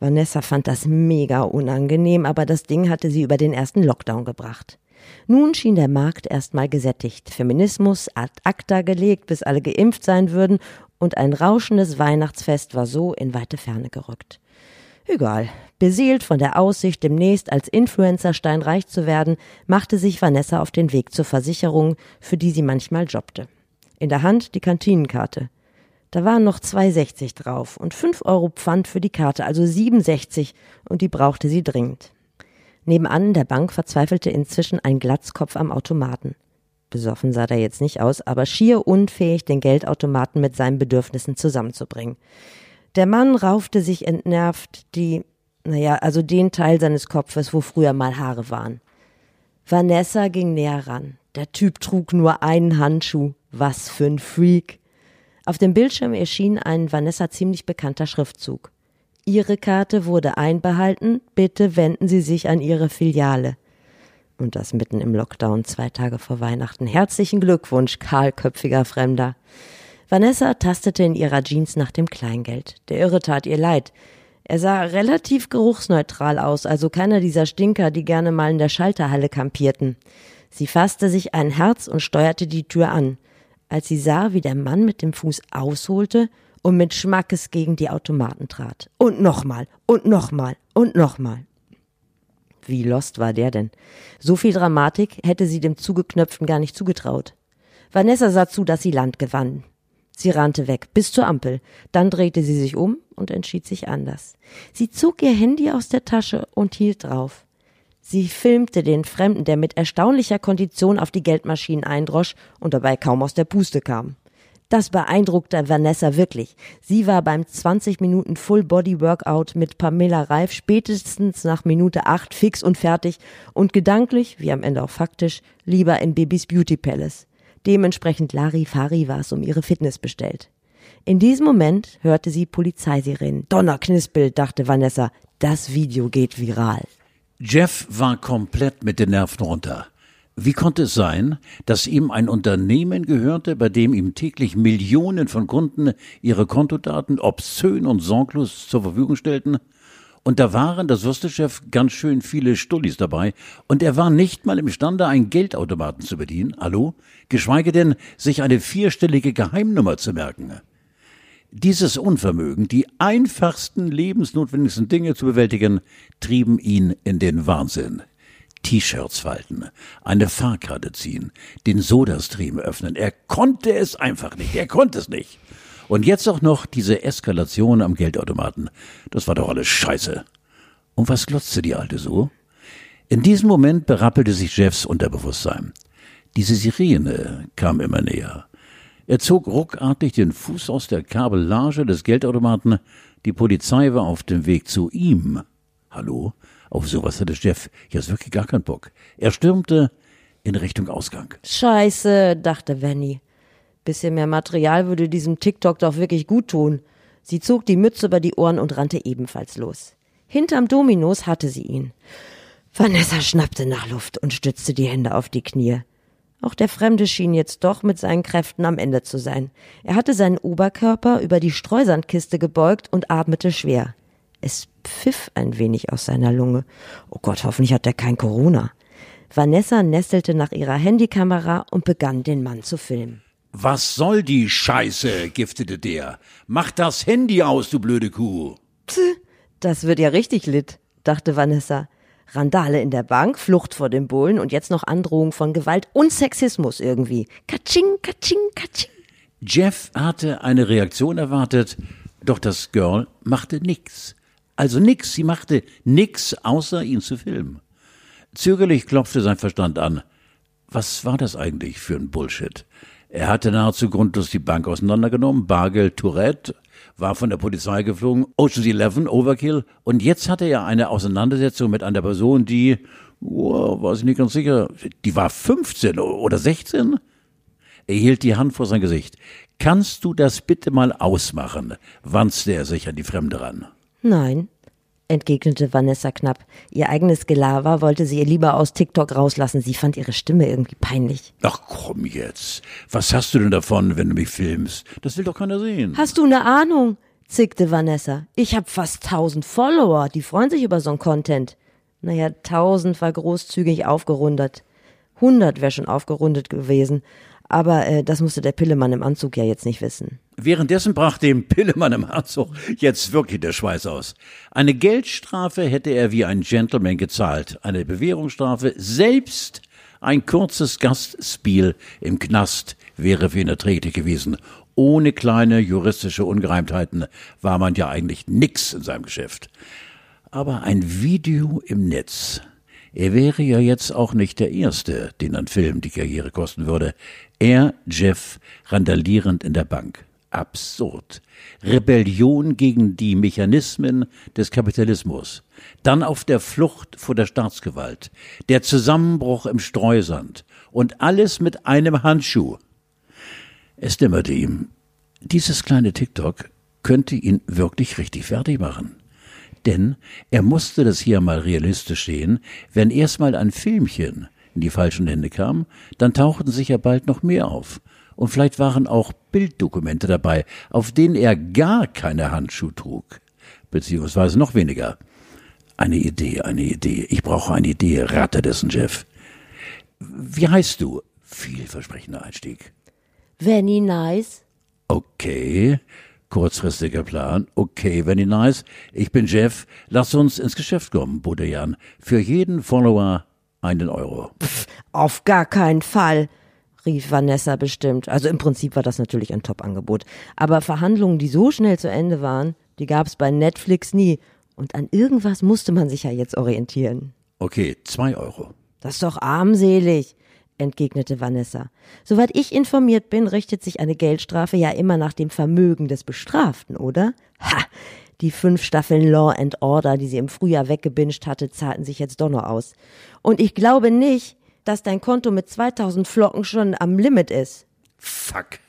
Speaker 1: Vanessa fand das mega unangenehm, aber das Ding hatte sie über den ersten Lockdown gebracht. Nun schien der Markt erstmal gesättigt, Feminismus ad acta gelegt, bis alle geimpft sein würden, und ein rauschendes Weihnachtsfest war so in weite Ferne gerückt. Egal. Beseelt von der Aussicht, demnächst als Influencer steinreich zu werden, machte sich Vanessa auf den Weg zur Versicherung, für die sie manchmal jobbte. In der Hand die Kantinenkarte. Da waren noch 2,60 drauf und 5 Euro Pfand für die Karte, also 67, und die brauchte sie dringend. Nebenan in der Bank verzweifelte inzwischen ein Glatzkopf am Automaten. Besoffen sah der jetzt nicht aus, aber schier unfähig, den Geldautomaten mit seinen Bedürfnissen zusammenzubringen. Der Mann raufte sich entnervt die, naja, also den Teil seines Kopfes, wo früher mal Haare waren. Vanessa ging näher ran. Der Typ trug nur einen Handschuh. Was für ein Freak. Auf dem Bildschirm erschien ein Vanessa ziemlich bekannter Schriftzug. Ihre Karte wurde einbehalten, bitte wenden Sie sich an Ihre Filiale. Und das mitten im Lockdown, zwei Tage vor Weihnachten. Herzlichen Glückwunsch, kahlköpfiger Fremder. Vanessa tastete in ihrer Jeans nach dem Kleingeld. Der Irre tat ihr leid. Er sah relativ geruchsneutral aus, also keiner dieser Stinker, die gerne mal in der Schalterhalle kampierten. Sie fasste sich ein Herz und steuerte die Tür an. Als sie sah, wie der Mann mit dem Fuß ausholte, und mit Schmackes gegen die Automaten trat. Und nochmal, und nochmal, und nochmal. Wie lost war der denn? So viel Dramatik hätte sie dem Zugeknöpften gar nicht zugetraut. Vanessa sah zu, dass sie Land gewann. Sie rannte weg, bis zur Ampel. Dann drehte sie sich um und entschied sich anders. Sie zog ihr Handy aus der Tasche und hielt drauf. Sie filmte den Fremden, der mit erstaunlicher Kondition auf die Geldmaschinen eindrosch und dabei kaum aus der Puste kam. Das beeindruckte Vanessa wirklich. Sie war beim 20 Minuten Full Body Workout mit Pamela Reif spätestens nach Minute 8 fix und fertig und gedanklich, wie am Ende auch faktisch, lieber in Babys Beauty Palace. Dementsprechend Larifari war es um ihre Fitness bestellt. In diesem Moment hörte sie Polizeisirenen. Donnerknispel, dachte Vanessa. Das Video geht viral.
Speaker 2: Jeff war komplett mit den Nerven runter. Wie konnte es sein, dass ihm ein Unternehmen gehörte, bei dem ihm täglich Millionen von Kunden ihre Kontodaten obszön und sorglos zur Verfügung stellten? Und da waren, das wusste Chef, ganz schön viele Stullis dabei, und er war nicht mal imstande, einen Geldautomaten zu bedienen, hallo, geschweige denn, sich eine vierstellige Geheimnummer zu merken. Dieses Unvermögen, die einfachsten lebensnotwendigsten Dinge zu bewältigen, trieben ihn in den Wahnsinn. T-Shirts falten, eine Fahrkarte ziehen, den Sodastream öffnen. Er konnte es einfach nicht. Er konnte es nicht. Und jetzt auch noch diese Eskalation am Geldautomaten. Das war doch alles Scheiße. Und was glotzte die Alte so? In diesem Moment berappelte sich Jeffs Unterbewusstsein. Diese Sirene kam immer näher. Er zog ruckartig den Fuß aus der Kabellage des Geldautomaten. Die Polizei war auf dem Weg zu ihm. Hallo? Auf sowas hatte Jeff jetzt wirklich gar keinen Bock. Er stürmte in Richtung Ausgang.
Speaker 1: Scheiße, dachte Vanny. Bisschen mehr Material würde diesem TikTok doch wirklich gut tun. Sie zog die Mütze über die Ohren und rannte ebenfalls los. Hinterm Dominos hatte sie ihn. Vanessa schnappte nach Luft und stützte die Hände auf die Knie. Auch der Fremde schien jetzt doch mit seinen Kräften am Ende zu sein. Er hatte seinen Oberkörper über die Streusandkiste gebeugt und atmete schwer. Es pfiff ein wenig aus seiner Lunge. Oh Gott, hoffentlich hat er kein Corona. Vanessa nestelte nach ihrer Handykamera und begann den Mann zu filmen.
Speaker 2: Was soll die Scheiße, giftete der. Mach das Handy aus, du blöde Kuh.
Speaker 1: Pff, das wird ja richtig lit, dachte Vanessa. Randale in der Bank, Flucht vor dem Bullen und jetzt noch Androhung von Gewalt und Sexismus irgendwie. Katsching, katsching, katsching.
Speaker 2: Jeff hatte eine Reaktion erwartet, doch das Girl machte nix. Also nix, sie machte nix, außer ihn zu filmen. Zögerlich klopfte sein Verstand an. Was war das eigentlich für ein Bullshit? Er hatte nahezu grundlos die Bank auseinandergenommen, Bargeld Tourette, war von der Polizei geflogen, Ocean's Eleven, Overkill, und jetzt hatte er eine Auseinandersetzung mit einer Person, die, oh, war ich nicht ganz sicher, die war 15 oder 16? Er hielt die Hand vor sein Gesicht. Kannst du das bitte mal ausmachen? wandte er sich an die Fremde ran.
Speaker 1: Nein, entgegnete Vanessa knapp. Ihr eigenes Gelaber wollte sie ihr lieber aus TikTok rauslassen. Sie fand ihre Stimme irgendwie peinlich.
Speaker 2: Ach komm jetzt. Was hast du denn davon, wenn du mich filmst? Das will doch keiner sehen.
Speaker 1: Hast du eine Ahnung? zickte Vanessa. Ich hab fast tausend Follower. Die freuen sich über so'n Content. Naja, tausend war großzügig aufgerundet. Hundert wäre schon aufgerundet gewesen. Aber äh, das musste der Pillemann im Anzug ja jetzt nicht wissen.
Speaker 2: Währenddessen brach dem Pillemann im Anzug jetzt wirklich der Schweiß aus. Eine Geldstrafe hätte er wie ein Gentleman gezahlt, eine Bewährungsstrafe, selbst ein kurzes Gastspiel im Knast wäre für ihn erträglich gewesen. Ohne kleine juristische Ungereimtheiten war man ja eigentlich nix in seinem Geschäft. Aber ein Video im Netz, er wäre ja jetzt auch nicht der Erste, den ein Film die Karriere kosten würde. Er, Jeff, randalierend in der Bank. Absurd. Rebellion gegen die Mechanismen des Kapitalismus. Dann auf der Flucht vor der Staatsgewalt. Der Zusammenbruch im Streusand. Und alles mit einem Handschuh. Es dämmerte ihm. Dieses kleine TikTok könnte ihn wirklich richtig fertig machen. Denn er musste das hier mal realistisch sehen, wenn erstmal ein Filmchen in die falschen Hände kam, dann tauchten sicher bald noch mehr auf. Und vielleicht waren auch Bilddokumente dabei, auf denen er gar keine Handschuhe trug. Beziehungsweise noch weniger. Eine Idee, eine Idee. Ich brauche eine Idee, Ratte dessen Jeff. Wie heißt du? Vielversprechender Einstieg.
Speaker 1: Very nice.
Speaker 2: Okay. Kurzfristiger Plan. Okay, very nice. Ich bin Jeff. Lass uns ins Geschäft kommen, bot Jan. Für jeden Follower einen Euro.
Speaker 1: Pff, auf gar keinen Fall, rief Vanessa bestimmt. Also im Prinzip war das natürlich ein Top-Angebot. Aber Verhandlungen, die so schnell zu Ende waren, die gab's bei Netflix nie. Und an irgendwas musste man sich ja jetzt orientieren.
Speaker 2: Okay, zwei Euro.
Speaker 1: Das ist doch armselig entgegnete Vanessa. Soweit ich informiert bin, richtet sich eine Geldstrafe ja immer nach dem Vermögen des Bestraften, oder? Ha! Die fünf Staffeln Law and Order, die sie im Frühjahr weggebinscht hatte, zahlten sich jetzt doch noch aus. Und ich glaube nicht, dass dein Konto mit 2000 Flocken schon am Limit ist.
Speaker 2: Fuck.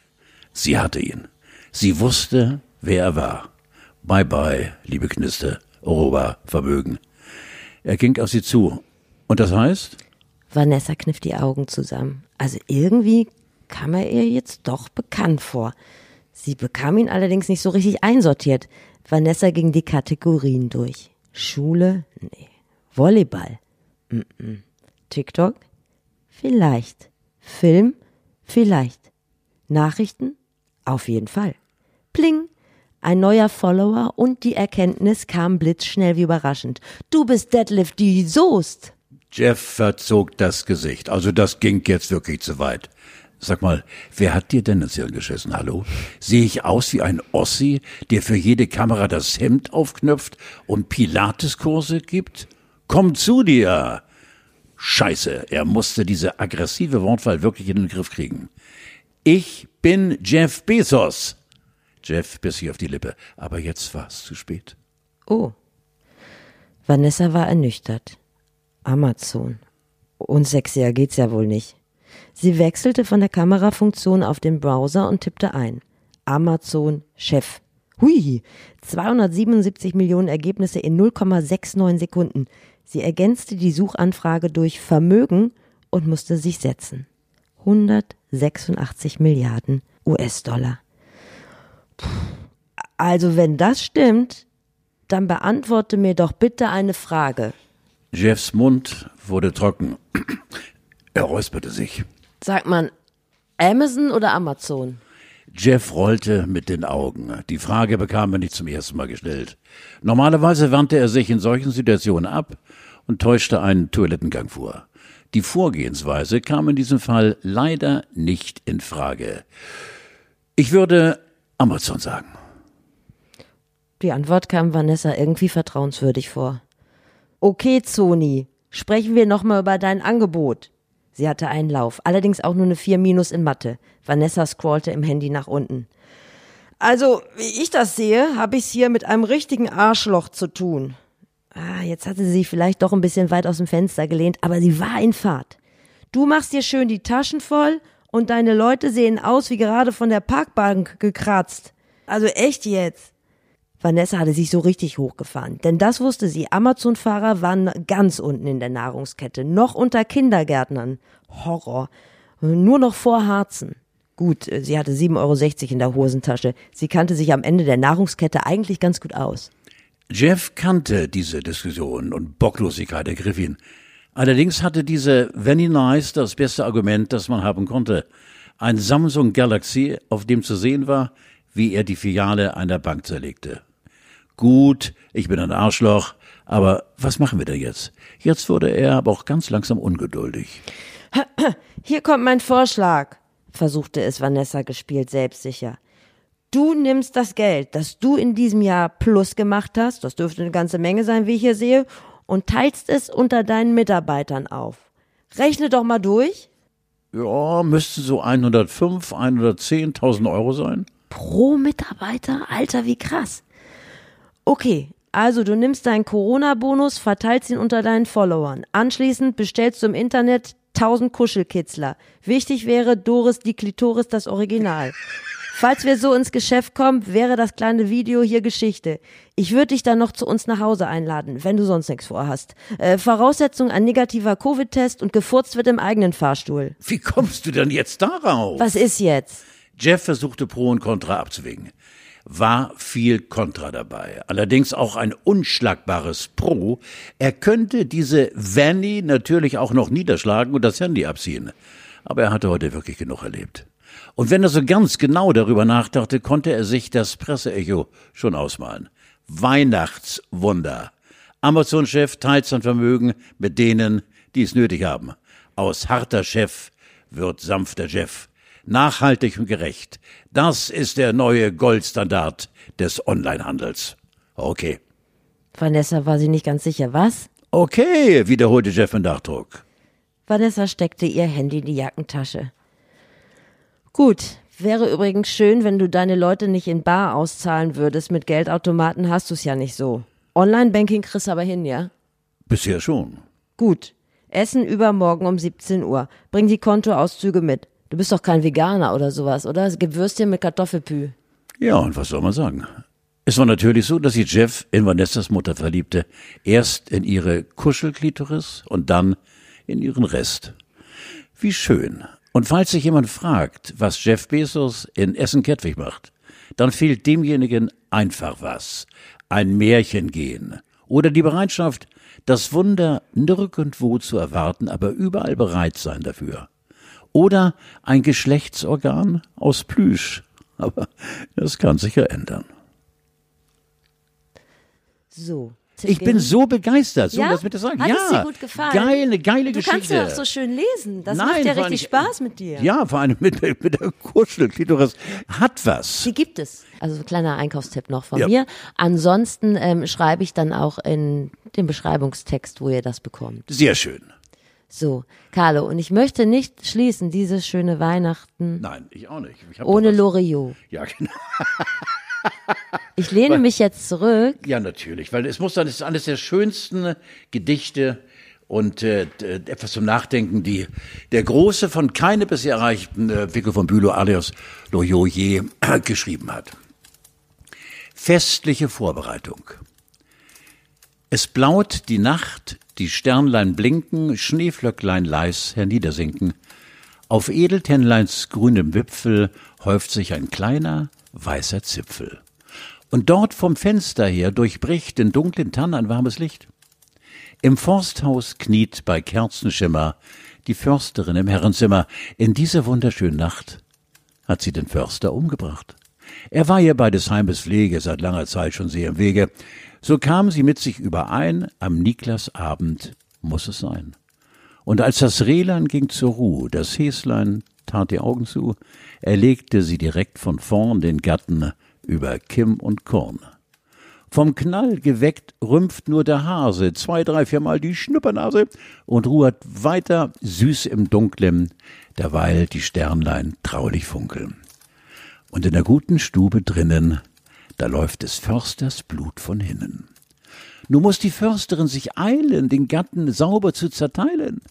Speaker 2: Sie hatte ihn. Sie wusste, wer er war. Bye bye, liebe Kniste, Oroba, Vermögen. Er ging auf sie zu. Und das heißt?
Speaker 1: Vanessa kniff die Augen zusammen. Also irgendwie kam er ihr jetzt doch bekannt vor. Sie bekam ihn allerdings nicht so richtig einsortiert. Vanessa ging die Kategorien durch. Schule? Nee. Volleyball? Mm -mm. TikTok? Vielleicht. Film? Vielleicht. Nachrichten? Auf jeden Fall. Pling! Ein neuer Follower und die Erkenntnis kam blitzschnell wie überraschend. Du bist Deadlift die Soest.
Speaker 2: Jeff verzog das Gesicht. Also das ging jetzt wirklich zu weit. Sag mal, wer hat dir denn ins Hirn geschissen, hallo? Sehe ich aus wie ein Ossi, der für jede Kamera das Hemd aufknöpft und Pilateskurse gibt? Komm zu dir! Scheiße, er musste diese aggressive Wortwahl wirklich in den Griff kriegen. Ich bin Jeff Bezos. Jeff biss sich auf die Lippe, aber jetzt war es zu spät.
Speaker 1: Oh. Vanessa war ernüchtert. Amazon. Und sexier geht's ja wohl nicht. Sie wechselte von der Kamerafunktion auf den Browser und tippte ein. Amazon Chef. Hui, 277 Millionen Ergebnisse in 0,69 Sekunden. Sie ergänzte die Suchanfrage durch Vermögen und musste sich setzen. 186 Milliarden US-Dollar. Also wenn das stimmt, dann beantworte mir doch bitte eine Frage.
Speaker 2: Jeffs Mund wurde trocken. Er räusperte sich.
Speaker 1: Sagt man Amazon oder Amazon?
Speaker 2: Jeff rollte mit den Augen. Die Frage bekam er nicht zum ersten Mal gestellt. Normalerweise wandte er sich in solchen Situationen ab und täuschte einen Toilettengang vor. Die Vorgehensweise kam in diesem Fall leider nicht in Frage. Ich würde Amazon sagen.
Speaker 1: Die Antwort kam Vanessa irgendwie vertrauenswürdig vor. Okay, Zoni, sprechen wir nochmal über dein Angebot. Sie hatte einen Lauf, allerdings auch nur eine 4 Minus in Mathe. Vanessa scrollte im Handy nach unten. Also, wie ich das sehe, habe ich es hier mit einem richtigen Arschloch zu tun. Ah, jetzt hatte sie sich vielleicht doch ein bisschen weit aus dem Fenster gelehnt, aber sie war in Fahrt. Du machst dir schön die Taschen voll und deine Leute sehen aus wie gerade von der Parkbank gekratzt. Also echt jetzt. Vanessa hatte sich so richtig hochgefahren, denn das wusste sie. Amazon-Fahrer waren ganz unten in der Nahrungskette, noch unter Kindergärtnern. Horror. Nur noch vor Harzen. Gut, sie hatte 7,60 Euro in der Hosentasche. Sie kannte sich am Ende der Nahrungskette eigentlich ganz gut aus.
Speaker 2: Jeff kannte diese Diskussion und Bocklosigkeit ergriff ihn. Allerdings hatte diese Very Nice das beste Argument, das man haben konnte. Ein Samsung Galaxy, auf dem zu sehen war, wie er die Filiale einer Bank zerlegte. Gut, ich bin ein Arschloch, aber was machen wir denn jetzt? Jetzt wurde er aber auch ganz langsam ungeduldig. (clears throat)
Speaker 1: Hier kommt mein Vorschlag, versuchte es Vanessa gespielt selbstsicher. Du nimmst das Geld, das du in diesem Jahr plus gemacht hast, das dürfte eine ganze Menge sein, wie ich hier sehe, und teilst es unter deinen Mitarbeitern auf. Rechne doch mal durch.
Speaker 2: Ja, müssten so 105, 110.000 Euro sein.
Speaker 1: Pro Mitarbeiter? Alter, wie krass. Okay, also du nimmst deinen Corona-Bonus, verteilst ihn unter deinen Followern. Anschließend bestellst du im Internet 1000 Kuschelkitzler. Wichtig wäre Doris die Klitoris das Original. Falls wir so ins Geschäft kommen, wäre das kleine Video hier Geschichte. Ich würde dich dann noch zu uns nach Hause einladen, wenn du sonst nichts vorhast. Äh, Voraussetzung ein negativer Covid-Test und gefurzt wird im eigenen Fahrstuhl.
Speaker 2: Wie kommst du denn jetzt darauf?
Speaker 1: Was ist jetzt?
Speaker 2: Jeff versuchte Pro und Contra abzuwägen war viel Kontra dabei. Allerdings auch ein unschlagbares Pro. Er könnte diese Vanny natürlich auch noch niederschlagen und das Handy abziehen. Aber er hatte heute wirklich genug erlebt. Und wenn er so ganz genau darüber nachdachte, konnte er sich das Presseecho schon ausmalen. Weihnachtswunder. Amazon-Chef teilt sein Vermögen mit denen, die es nötig haben. Aus harter Chef wird sanfter Jeff nachhaltig und gerecht. Das ist der neue Goldstandard des Onlinehandels. Okay.
Speaker 1: Vanessa war sie nicht ganz sicher. Was?
Speaker 2: Okay, wiederholte Jeff in Nachdruck.
Speaker 1: Vanessa steckte ihr Handy in die Jackentasche. Gut, wäre übrigens schön, wenn du deine Leute nicht in Bar auszahlen würdest. Mit Geldautomaten hast du es ja nicht so. Online-Banking kriegst aber hin, ja?
Speaker 2: Bisher schon.
Speaker 1: Gut. Essen übermorgen um 17 Uhr. Bring die Kontoauszüge mit. Du bist doch kein Veganer oder sowas, oder? Es gibt Würstchen mit Kartoffelpü.
Speaker 2: Ja, und was soll man sagen? Es war natürlich so, dass sich Jeff in Vanessas Mutter verliebte. Erst in ihre Kuschelklitoris und dann in ihren Rest. Wie schön. Und falls sich jemand fragt, was Jeff Bezos in Essen Kettwig macht, dann fehlt demjenigen einfach was. Ein Märchen gehen. Oder die Bereitschaft, das Wunder nirgendwo zu erwarten, aber überall bereit sein dafür. Oder ein Geschlechtsorgan aus Plüsch. (laughs) Aber das kann sich ja ändern.
Speaker 1: So.
Speaker 2: Ich bin so begeistert, so
Speaker 1: ja?
Speaker 2: das mit der sagen.
Speaker 1: Hat
Speaker 2: ja,
Speaker 1: es dir gut gefallen?
Speaker 2: geile, geile
Speaker 1: du
Speaker 2: Geschichte.
Speaker 1: kannst ja auch so schön lesen. Das
Speaker 2: Nein,
Speaker 1: macht ja richtig Spaß mit dir.
Speaker 2: Ja, vor allem mit, mit der Kuschelklitoris. Hat was.
Speaker 1: Die gibt es. Also kleiner Einkaufstipp noch von
Speaker 2: Ja.
Speaker 1: mir. Ansonsten ähm, schreibe ich dann auch in den Beschreibungstext, wo ihr das bekommt.
Speaker 2: Sehr schön.
Speaker 1: So, Carlo, und ich möchte nicht schließen, dieses schöne Weihnachten
Speaker 2: Nein, ich auch nicht. Ich
Speaker 1: ohne Loriot.
Speaker 2: Ja, genau. (laughs)
Speaker 1: Ich lehne mich jetzt zurück.
Speaker 2: Ja, natürlich, weil es muss dann, es ist eines der schönsten Gedichte und äh, d- etwas zum Nachdenken, die der große von keine bisher erreichten äh, Vico von Bülow alias Loyot je äh, (clears throat) geschrieben hat. Festliche Vorbereitung. Es blaut die Nacht, die Sternlein blinken, Schneeflöcklein leis herniedersinken. Auf Edeltennleins grünem Wipfel häuft sich ein kleiner, weißer Zipfel. Und dort vom Fenster her durchbricht den dunklen Tann ein warmes Licht. Im Forsthaus kniet bei Kerzenschimmer die Försterin im Herrenzimmer. In dieser wunderschönen Nacht hat sie den Förster umgebracht. Er war ihr bei des Heimes Pflege seit langer Zeit schon sehr im Wege. So kam sie mit sich überein, am Niklasabend muss es sein. Und als das Rehlein ging zur Ruhe, das Häslein tat die Augen zu, erlegte sie direkt von vorn den Gatten über Kim und Korn. Vom Knall geweckt rümpft nur der Hase zwei, drei, viermal die Schnuppernase und ruhert weiter süß im Dunklen, derweil die Sternlein traulich funkeln. Und in der guten Stube drinnen, da läuft des Försters Blut von hinnen. Nun muss die Försterin sich eilen, den Gatten sauber zu zerteilen.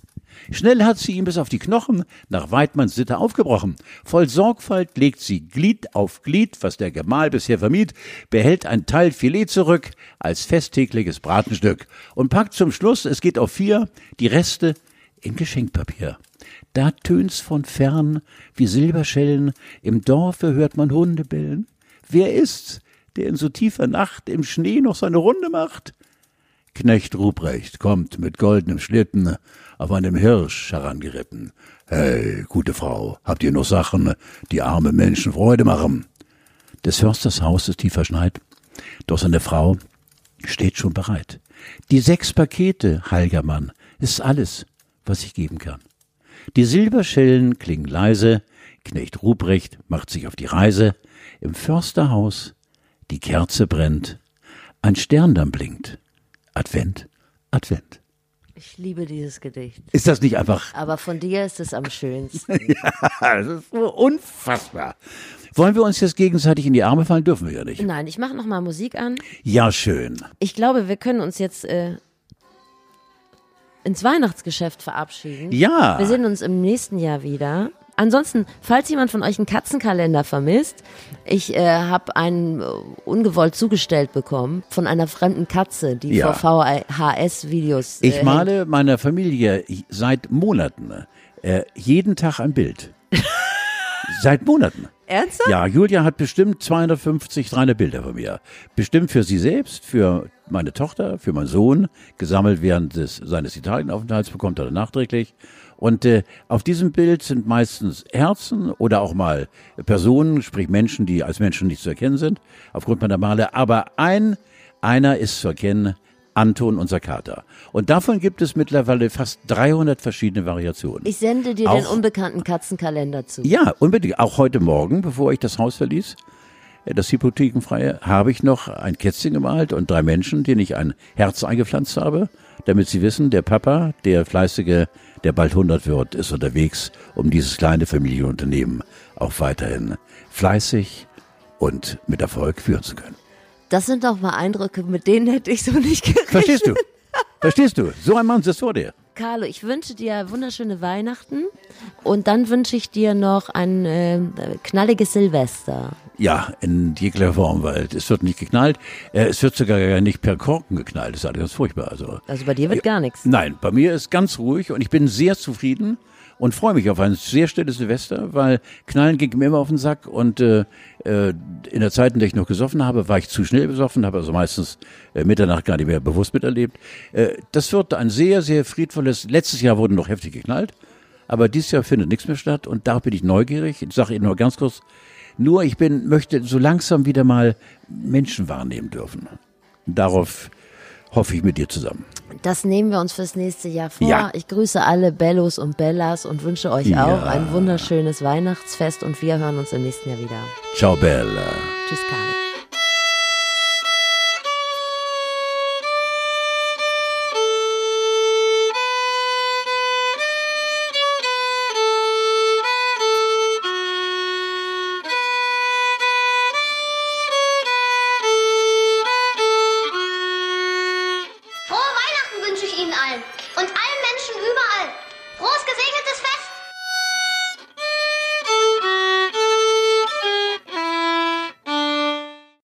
Speaker 2: Schnell hat sie ihm bis auf die Knochen nach Weidmanns Sitte aufgebrochen. Voll Sorgfalt legt sie Glied auf Glied, was der Gemahl bisher vermied, behält ein Teil Filet zurück als festtägliches Bratenstück und packt zum Schluss, es geht auf vier, die Reste in Geschenkpapier. Da tönt's von fern wie Silberschellen, im Dorfe hört man Hunde bellen. Wer ist's, der in so tiefer Nacht im Schnee noch seine Runde macht? Knecht Ruprecht kommt mit goldenem Schlitten auf einem Hirsch herangeritten. Hey, gute Frau, habt ihr noch Sachen, die arme Menschen Freude machen? Des Försters Haus ist tief verschneit, doch seine Frau steht schon bereit. Die sechs Pakete, heiliger Mann, ist alles, was ich geben kann. Die Silberschellen klingen leise, Knecht Ruprecht macht sich auf die Reise, im Försterhaus die Kerze brennt, ein Sterndamm blinkt, Advent, Advent.
Speaker 1: Ich liebe dieses Gedicht.
Speaker 2: Ist das nicht einfach?
Speaker 1: Aber von dir ist es am schönsten. (laughs)
Speaker 2: ja, das ist so unfassbar. Wollen wir uns jetzt gegenseitig in die Arme fallen? Dürfen wir ja nicht.
Speaker 1: Nein, ich mache noch mal Musik an.
Speaker 2: Ja, schön.
Speaker 1: Ich glaube, wir können uns jetzt äh, ins Weihnachtsgeschäft verabschieden.
Speaker 2: Ja.
Speaker 1: Wir sehen uns im nächsten Jahr wieder. Ansonsten, falls jemand von euch einen Katzenkalender vermisst, ich äh, habe einen äh, ungewollt zugestellt bekommen von einer fremden Katze, die
Speaker 2: Ja.
Speaker 1: vor VHS-Videos. Äh,
Speaker 2: Ich male meiner Familie seit Monaten äh, jeden Tag ein Bild. (laughs) seit Monaten.
Speaker 1: Ernsthaft?
Speaker 2: Ja, Julia hat bestimmt 250, 300 Bilder von mir. Bestimmt für sie selbst, für meine Tochter, für meinen Sohn, gesammelt während des, seines Italienaufenthalts, bekommt er dann nachträglich. Und äh, auf diesem Bild sind meistens Herzen oder auch mal Personen, sprich Menschen, die als Menschen nicht zu erkennen sind, aufgrund meiner Male. Aber ein, einer ist zu erkennen, Anton, unser Kater. Und davon gibt es mittlerweile fast 300 verschiedene Variationen.
Speaker 1: Ich sende dir den
Speaker 2: Auch-
Speaker 1: unbekannten Katzenkalender zu.
Speaker 2: Ja, unbedingt. Auch heute Morgen, bevor ich das Haus verließ, äh, das Hypothekenfreie, habe ich noch ein Kätzchen gemalt und drei Menschen, denen ich ein Herz eingepflanzt habe, damit sie wissen, der Papa, der fleißige, der bald 100 wird, ist unterwegs, um dieses kleine Familienunternehmen auch weiterhin fleißig und mit Erfolg führen zu können.
Speaker 1: Das sind doch mal Eindrücke, mit denen hätte ich so nicht gerechnet.
Speaker 2: Verstehst du? (laughs) Verstehst du? So ein Mann sitzt vor dir.
Speaker 1: Carlo, ich wünsche dir wunderschöne Weihnachten und dann wünsche ich dir noch ein äh, knalliges Silvester.
Speaker 2: Ja, in jeglicher Form, weil es wird nicht geknallt. Äh, Es wird sogar gar nicht per Korken geknallt. Das ist alles ganz furchtbar. Also,
Speaker 1: Also bei dir wird gar nichts.
Speaker 2: nein, bei mir ist ganz ruhig und ich bin sehr zufrieden und freue mich auf ein sehr stilles Silvester, weil Knallen ging mir immer auf den Sack und äh, äh, in der Zeit, in der ich noch gesoffen habe, war ich zu schnell besoffen, habe also meistens äh, Mitternacht gar nicht mehr bewusst miterlebt. Äh, das wird ein sehr, sehr friedvolles, letztes Jahr wurde noch heftig geknallt, aber dieses Jahr findet nichts mehr statt und da bin ich neugierig. Ich sage Ihnen nur ganz kurz, nur ich bin, möchte so langsam wieder mal Menschen wahrnehmen dürfen. Darauf hoffe ich mit dir zusammen.
Speaker 1: Das nehmen wir uns fürs nächste Jahr vor.
Speaker 2: Ja.
Speaker 1: Ich grüße alle Bellos und Bellas und wünsche euch
Speaker 2: Ja.
Speaker 1: auch ein wunderschönes Weihnachtsfest und wir hören uns im nächsten Jahr wieder.
Speaker 2: Ciao, Bella.
Speaker 1: Tschüss, Carlo.